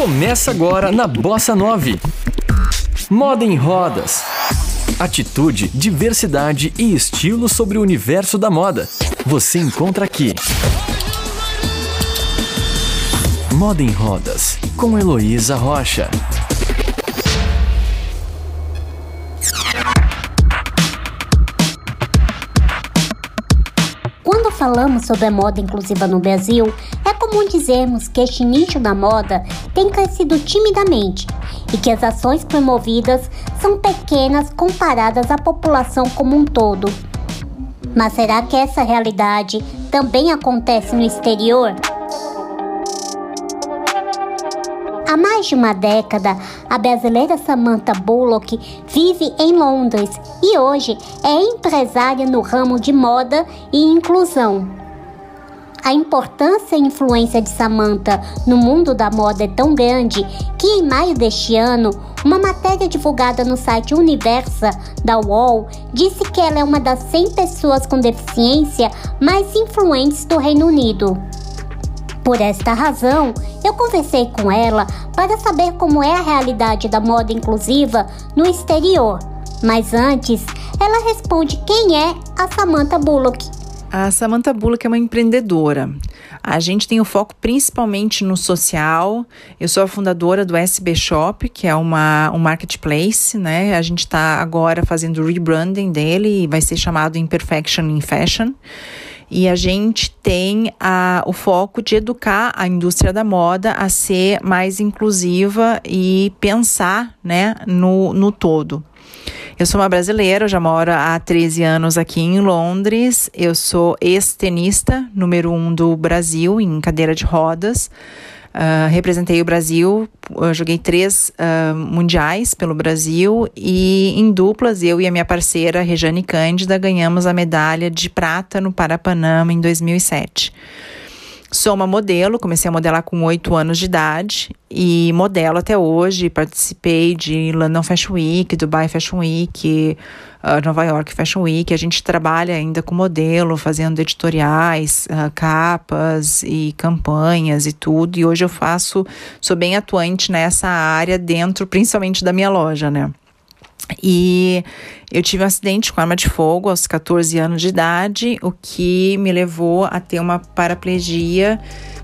Começa agora na Bossa 9. Moda em rodas. Atitude, diversidade e estilo sobre o universo da moda. Você encontra aqui. Moda em Rodas, com Heloísa Rocha. Quando falamos sobre a moda inclusiva no Brasil, é comum dizermos que este nicho da moda tem crescido timidamente e que as ações promovidas são pequenas comparadas à população como um todo. Mas será que essa realidade também acontece no exterior? Há mais de uma década, a brasileira Samantha Bullock vive em Londres e hoje é empresária no ramo de moda e inclusão. A importância e influência de Samantha no mundo da moda é tão grande que em maio deste ano, uma matéria divulgada no site Universa da UOL disse que ela é uma das 100 pessoas com deficiência mais influentes do Reino Unido. Por esta razão, eu conversei com ela para saber como é a realidade da moda inclusiva no exterior. Mas antes, ela responde quem é a Samantha Bullock. A Samantha Bullock é uma empreendedora. A gente tem o foco principalmente no social. Eu sou a fundadora do SB Shop, que é uma, um marketplace, né? A gente está agora fazendo o rebranding dele e vai ser chamado Imperfection in Fashion e a gente tem a, o foco de educar a indústria da moda a ser mais inclusiva e pensar né, no, no todo. Eu sou uma brasileira, já moro há 13 anos aqui em Londres. Eu sou ex-tenista, número um do Brasil, em cadeira de rodas. Uh, representei o Brasil, joguei três uh, mundiais pelo Brasil e em duplas, eu e a minha parceira Rejane Cândida ganhamos a medalha de prata no Parapanama em 2007. Sou uma modelo, comecei a modelar com oito anos de idade e modelo até hoje. Participei de London Fashion Week, Dubai Fashion Week, uh, Nova York Fashion Week. A gente trabalha ainda com modelo, fazendo editoriais, uh, capas e campanhas e tudo. E hoje eu faço, sou bem atuante nessa área dentro, principalmente da minha loja, né? E eu tive um acidente com arma de fogo aos 14 anos de idade, o que me levou a ter uma paraplegia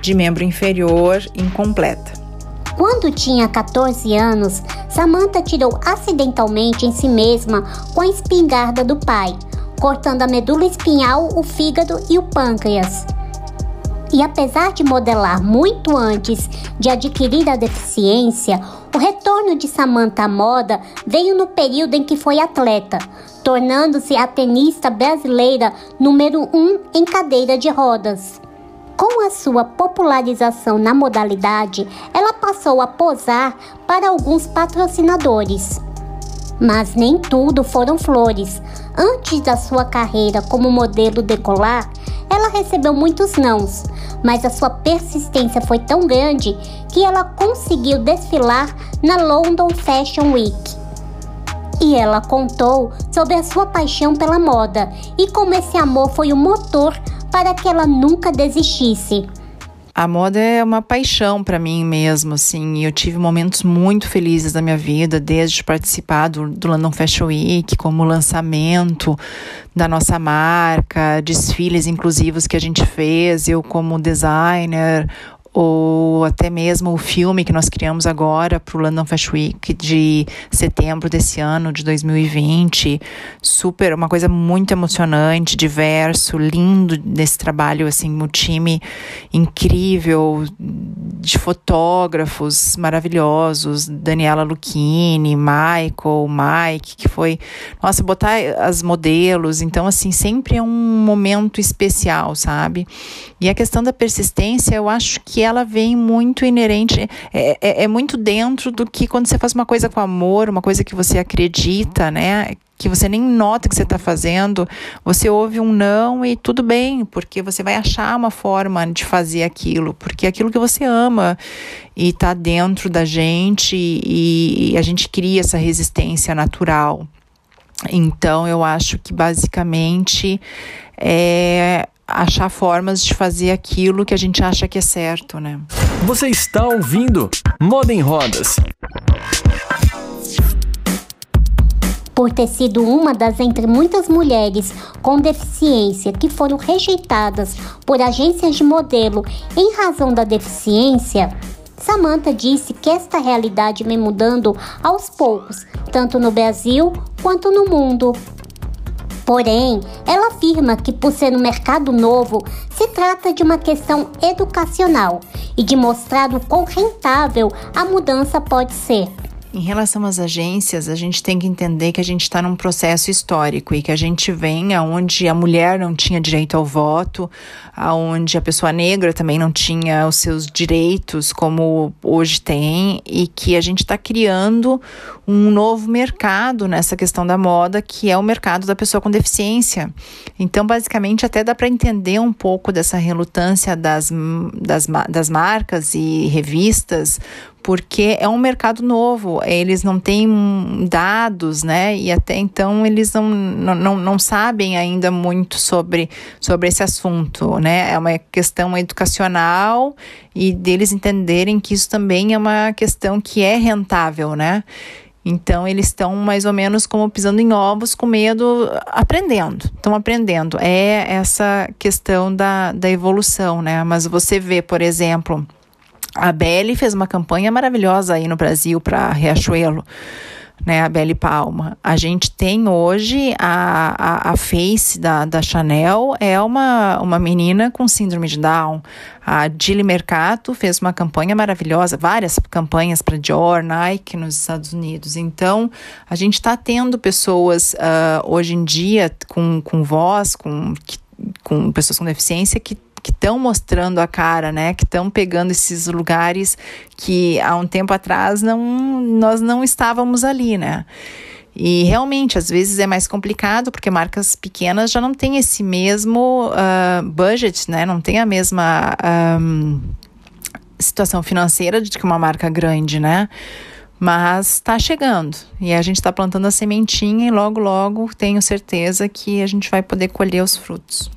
de membro inferior incompleta. Quando tinha 14 anos, Samantha tirou acidentalmente em si mesma com a espingarda do pai, cortando a medula espinhal, o fígado e o pâncreas. E apesar de modelar muito antes de adquirir a deficiência, o retorno de Samantha à moda veio no período em que foi atleta, tornando-se a tenista brasileira número um em cadeira de rodas. Com a sua popularização na modalidade, ela passou a posar para alguns patrocinadores. Mas nem tudo foram flores. Antes da sua carreira como modelo decolar, ela recebeu muitos nãos, mas a sua persistência foi tão grande que ela conseguiu desfilar na London Fashion Week. E ela contou sobre a sua paixão pela moda e como esse amor foi o motor para que ela nunca desistisse. A moda é uma paixão para mim mesmo, assim. Eu tive momentos muito felizes da minha vida, desde participar do, do London Fashion Week, como lançamento da nossa marca, desfiles inclusivos que a gente fez, eu como designer, ou até mesmo o filme que nós criamos agora para o London Fashion Week de setembro desse ano, de 2020. Super, uma coisa muito emocionante, diverso, lindo desse trabalho, assim, um time incrível de fotógrafos maravilhosos, Daniela Lucchini, Michael, Mike, que foi, nossa, botar as modelos, então, assim, sempre é um momento especial, sabe? E a questão da persistência, eu acho que ela vem muito inerente, é, é, é, muito dentro do que quando você faz uma coisa com amor, uma coisa que você acredita, né? Que você nem nota que você está fazendo, você ouve um não e tudo bem, porque você vai achar uma forma de fazer aquilo, porque é aquilo que você ama e está dentro da gente e, e a gente cria essa resistência natural. Então, eu acho que basicamente é achar formas de fazer aquilo que a gente acha que é certo, né? Você está ouvindo Moda em Rodas. Por ter sido uma das entre muitas mulheres com deficiência que foram rejeitadas por agências de modelo em razão da deficiência, Samantha disse que esta realidade vem mudando aos poucos, tanto no Brasil quanto no mundo. Porém, ela afirma que, por ser um mercado novo, se trata de uma questão educacional e de mostrar o quão rentável a mudança pode ser. Em relação às agências, a gente tem que entender que a gente está num processo histórico e que a gente vem aonde a mulher não tinha direito ao voto, aonde a pessoa negra também não tinha os seus direitos como hoje tem e que a gente está criando um novo mercado nessa questão da moda, que é o mercado da pessoa com deficiência. Então, basicamente, até dá para entender um pouco dessa relutância das, das, das marcas e revistas porque é um mercado novo, eles não têm dados, né? E até então eles não, não, não sabem ainda muito sobre, sobre esse assunto, né? É uma questão educacional e deles entenderem que isso também é uma questão que é rentável, né? Então eles estão mais ou menos como pisando em ovos, com medo, aprendendo. Estão aprendendo. É essa questão da, da evolução, né? Mas você vê, por exemplo, a Belle fez uma campanha maravilhosa aí no Brasil para Riachuelo, né? A Belle Palma. A gente tem hoje a, a, a face da, da Chanel é uma, uma menina com síndrome de Down. A Dilly Mercato fez uma campanha maravilhosa, várias campanhas para Dior, Nike nos Estados Unidos. Então, a gente está tendo pessoas uh, hoje em dia com, com voz, com, com pessoas com deficiência que que estão mostrando a cara, né? Que estão pegando esses lugares que há um tempo atrás não, nós não estávamos ali, né? E realmente, às vezes é mais complicado, porque marcas pequenas já não têm esse mesmo uh, budget, né? Não tem a mesma um, situação financeira de que uma marca grande, né? Mas está chegando e a gente está plantando a sementinha e logo, logo tenho certeza que a gente vai poder colher os frutos.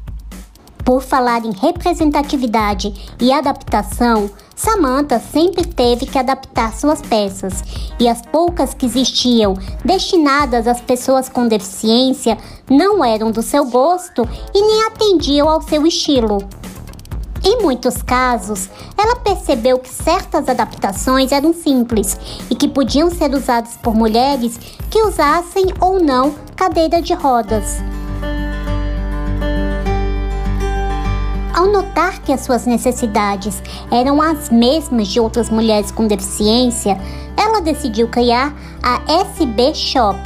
Por falar em representatividade e adaptação, Samantha sempre teve que adaptar suas peças, e as poucas que existiam destinadas às pessoas com deficiência não eram do seu gosto e nem atendiam ao seu estilo. Em muitos casos, ela percebeu que certas adaptações eram simples e que podiam ser usadas por mulheres que usassem ou não cadeira de rodas. Ao notar que as suas necessidades eram as mesmas de outras mulheres com deficiência, ela decidiu criar a SB Shop,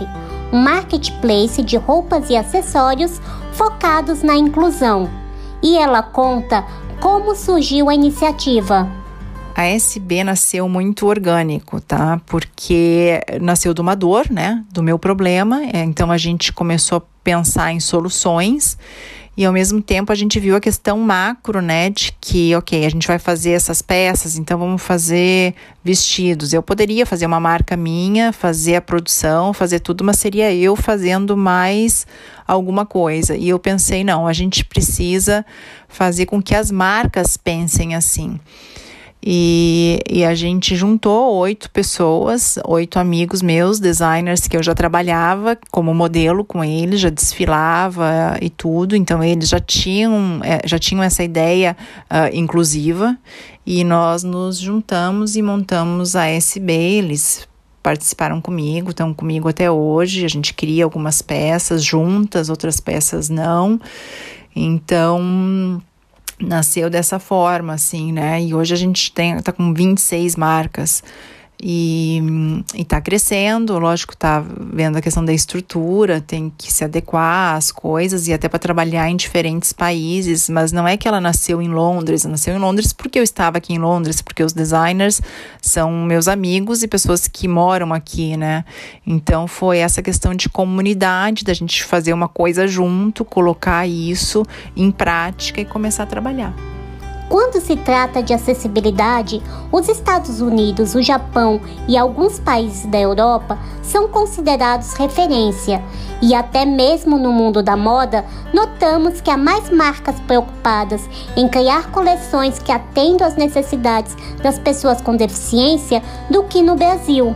um marketplace de roupas e acessórios focados na inclusão. E ela conta como surgiu a iniciativa. A SB nasceu muito orgânico, tá? Porque nasceu de uma dor, né? Do meu problema. Então a gente começou a pensar em soluções e ao mesmo tempo a gente viu a questão macro, né, de que, ok, a gente vai fazer essas peças, então vamos fazer vestidos. Eu poderia fazer uma marca minha, fazer a produção, fazer tudo, mas seria eu fazendo mais alguma coisa. E eu pensei, não, a gente precisa fazer com que as marcas pensem assim. E, e, a gente juntou oito pessoas, oito amigos meus, designers que eu já trabalhava como modelo com eles, já desfilava e tudo. Então eles já tinham, é, já tinham essa ideia uh, inclusiva e nós nos juntamos e montamos a SB. Eles participaram comigo, estão comigo até hoje. A gente cria algumas peças juntas, outras peças não. Então nasceu dessa forma, assim, né? E hoje a gente tem, tá com 26 marcas e, está crescendo, lógico, está vendo a questão da estrutura, tem que se adequar às coisas e até para trabalhar em diferentes países, mas não é que ela nasceu em Londres, ela nasceu em Londres porque eu estava aqui em Londres, porque os designers são meus amigos e pessoas que moram aqui, né? Então foi essa questão de comunidade, da gente fazer uma coisa junto, colocar isso em prática e começar a trabalhar. Quando se trata de acessibilidade, os Estados Unidos, o Japão e alguns países da Europa são considerados referência, e até mesmo no mundo da moda, notamos que há mais marcas preocupadas em criar coleções que atendam às necessidades das pessoas com deficiência do que no Brasil.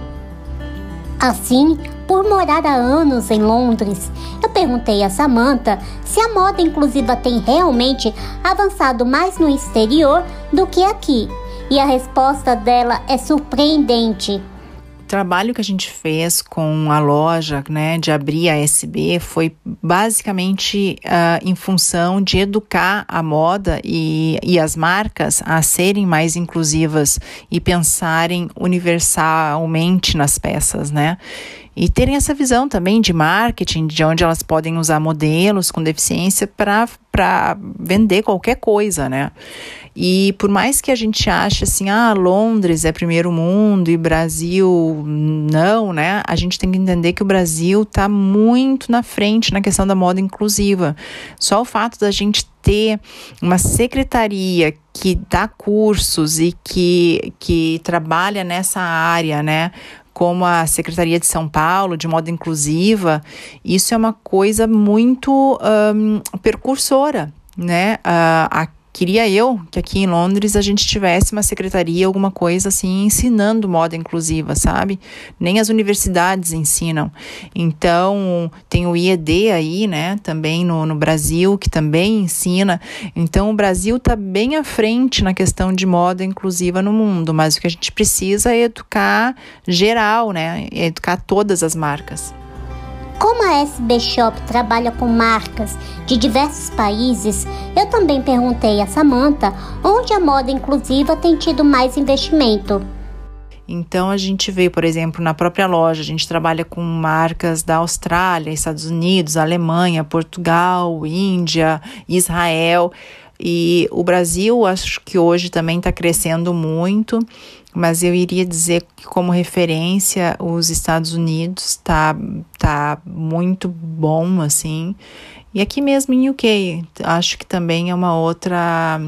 Assim, por morar há anos em Londres, eu perguntei a Samantha se a moda inclusiva tem realmente avançado mais no exterior do que aqui. E a resposta dela é surpreendente trabalho que a gente fez com a loja, né, de abrir a SB, foi basicamente uh, em função de educar a moda e, e as marcas a serem mais inclusivas e pensarem universalmente nas peças, né? E terem essa visão também de marketing, de onde elas podem usar modelos com deficiência para vender qualquer coisa, né? E por mais que a gente ache assim, ah, Londres é primeiro mundo e Brasil não, né? A gente tem que entender que o Brasil está muito na frente na questão da moda inclusiva. Só o fato da gente ter uma secretaria que dá cursos e que, que trabalha nessa área, né? Como a Secretaria de São Paulo, de modo inclusiva, isso é uma coisa muito um, percursora, né? Uh, Queria eu que aqui em Londres a gente tivesse uma secretaria, alguma coisa assim, ensinando moda inclusiva, sabe? Nem as universidades ensinam. Então, tem o IED aí, né, também no, no Brasil, que também ensina. Então, o Brasil está bem à frente na questão de moda inclusiva no mundo, mas o que a gente precisa é educar geral, né? Educar todas as marcas. Como a SB Shop trabalha com marcas de diversos países, eu também perguntei a Samantha onde a moda inclusiva tem tido mais investimento. Então a gente vê, por exemplo, na própria loja, a gente trabalha com marcas da Austrália, Estados Unidos, Alemanha, Portugal, Índia, Israel. E o Brasil, acho que hoje também está crescendo muito mas eu iria dizer que como referência os Estados Unidos tá tá muito bom assim. E aqui mesmo em UK acho que também é uma outra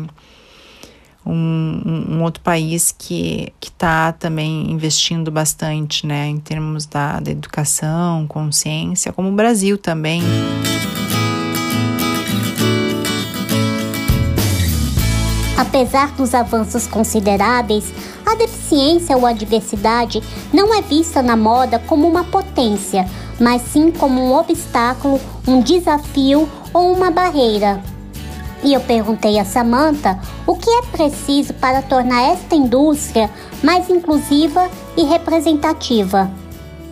um, um outro país que que está também investindo bastante né em termos da, da educação consciência como o Brasil também Apesar dos avanços consideráveis, a deficiência ou a diversidade não é vista na moda como uma potência, mas sim como um obstáculo, um desafio ou uma barreira. E eu perguntei a Samantha o que é preciso para tornar esta indústria mais inclusiva e representativa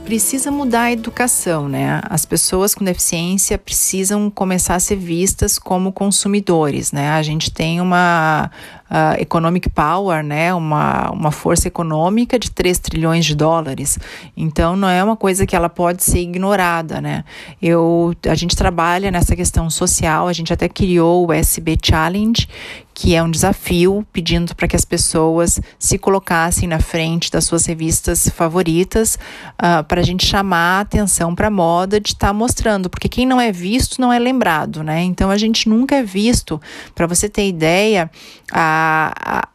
precisa mudar a educação, né? As pessoas com deficiência precisam começar a ser vistas como consumidores, né? A gente tem uma uh, economic power, né? Uma, uma força econômica de 3 trilhões de dólares. Então, não é uma coisa que ela pode ser ignorada, né? Eu, a gente trabalha nessa questão social, a gente até criou o SB Challenge, que é um desafio pedindo para que as pessoas se colocassem na frente das suas revistas favoritas uh, para a gente chamar a atenção para a moda de estar tá mostrando, porque quem não é visto não é lembrado, né? Então a gente nunca é visto. Para você ter ideia, a,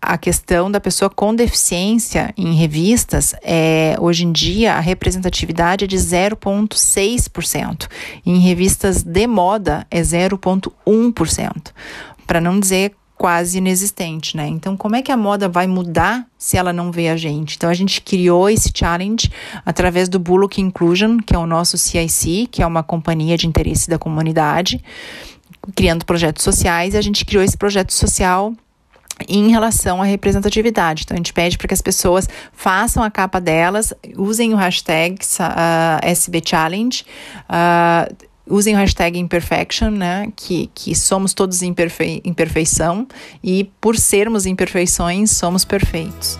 a, questão da pessoa com deficiência em revistas é hoje em dia a representatividade é de 0,6%. Em revistas de moda é 0,1%. Para não dizer quase inexistente, né? Então, como é que a moda vai mudar se ela não vê a gente? Então, a gente criou esse challenge através do Bullock Inclusion, que é o nosso CIC, que é uma companhia de interesse da comunidade, criando projetos sociais, a gente criou esse projeto social em relação à representatividade. Então, a gente pede para que as pessoas façam a capa delas, usem o hashtag uh, SBChallenge, uh, usem o hashtag imperfection, né? Que, que somos todos imperfei imperfeição e por sermos imperfeições, somos perfeitos.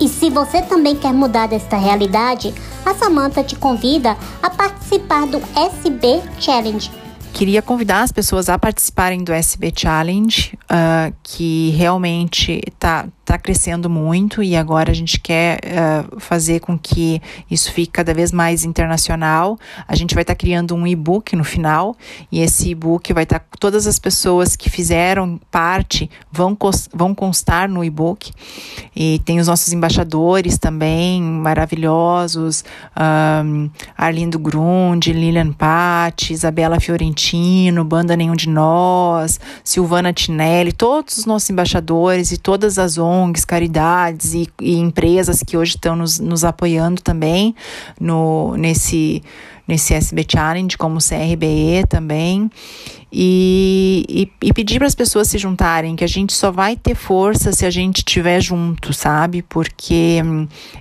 E se você também quer mudar esta realidade, a Samantha te convida a participar do SB Challenge queria convidar as pessoas a participarem do SB Challenge, uh, que realmente está está crescendo muito e agora a gente quer uh, fazer com que isso fique cada vez mais internacional. A gente vai estar tá criando um e-book no final e esse e-book vai estar tá, todas as pessoas que fizeram parte vão vão constar no e-book e tem os nossos embaixadores também maravilhosos, um, Arlindo Grund, Lilian Patti, Isabela Fiorentino, Banda Nenhum de Nós, Silvana Tinelli, todos os nossos embaixadores e todas as ONGs caridades e, e empresas que hoje estão nos, nos apoiando também no, nesse, nesse SB Challenge, como CRBE também. E, e, e pedir para as pessoas se juntarem, que a gente só vai ter força se a gente estiver junto, sabe? Porque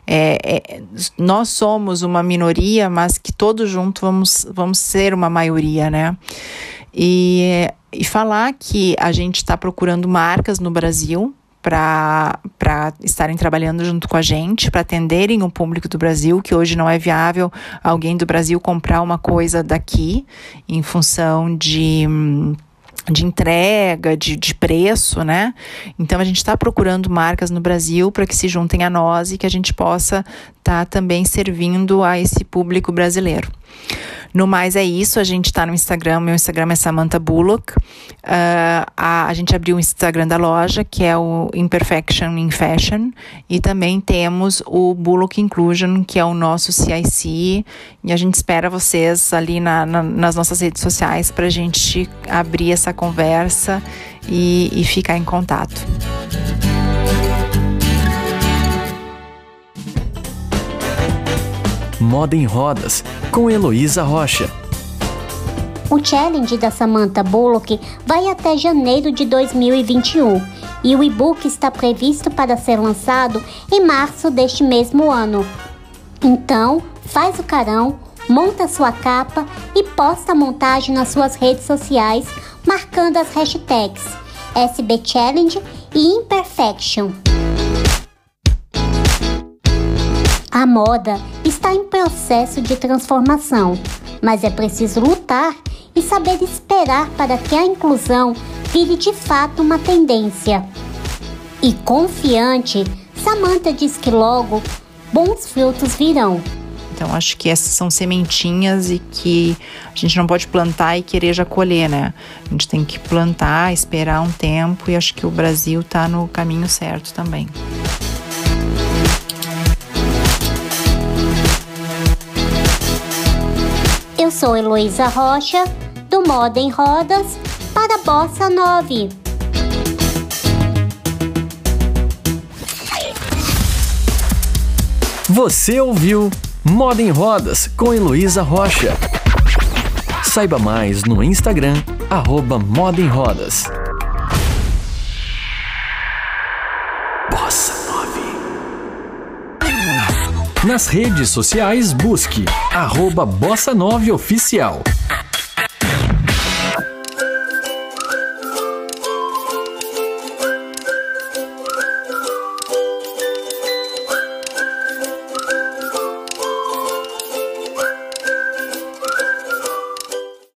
é, é, nós somos uma minoria, mas que todos juntos vamos, vamos ser uma maioria, né? E, e falar que a gente está procurando marcas no Brasil para estarem trabalhando junto com a gente, para atenderem o público do Brasil, que hoje não é viável alguém do Brasil comprar uma coisa daqui em função de de entrega, de, de preço, né? Então a gente está procurando marcas no Brasil para que se juntem a nós e que a gente possa estar tá também servindo a esse público brasileiro. No mais é isso, a gente está no Instagram, meu Instagram é Samantha Bullock. Uh, a, a gente abriu o Instagram da loja, que é o Imperfection in Fashion, e também temos o Bullock Inclusion, que é o nosso CIC, e a gente espera vocês ali na, na, nas nossas redes sociais para a gente abrir essa conversa e, e ficar em contato. Moda em Rodas, com Heloísa Rocha. O challenge da Samantha Bullock vai até janeiro de 2021 e o e-book está previsto para ser lançado em março deste mesmo ano. Então, faz o carão, monta sua capa e posta a montagem nas suas redes sociais, marcando as hashtags SB Challenge e Imperfection. A moda está em processo de transformação, mas é preciso lutar e saber esperar para que a inclusão vire de fato uma tendência. E confiante, Samantha diz que logo bons frutos virão. Então, acho que essas são sementinhas e que a gente não pode plantar e querer já colher, né? A gente tem que plantar, esperar um tempo e acho que o Brasil está no caminho certo também. Sou Heloísa Rocha, do Moda em Rodas, para Bossa 9. Você ouviu Moda em Rodas com Heloísa Rocha. Saiba mais no Instagram, arroba Moda em Rodas. Nas redes sociais, busque arroba Bossa 9 Oficial.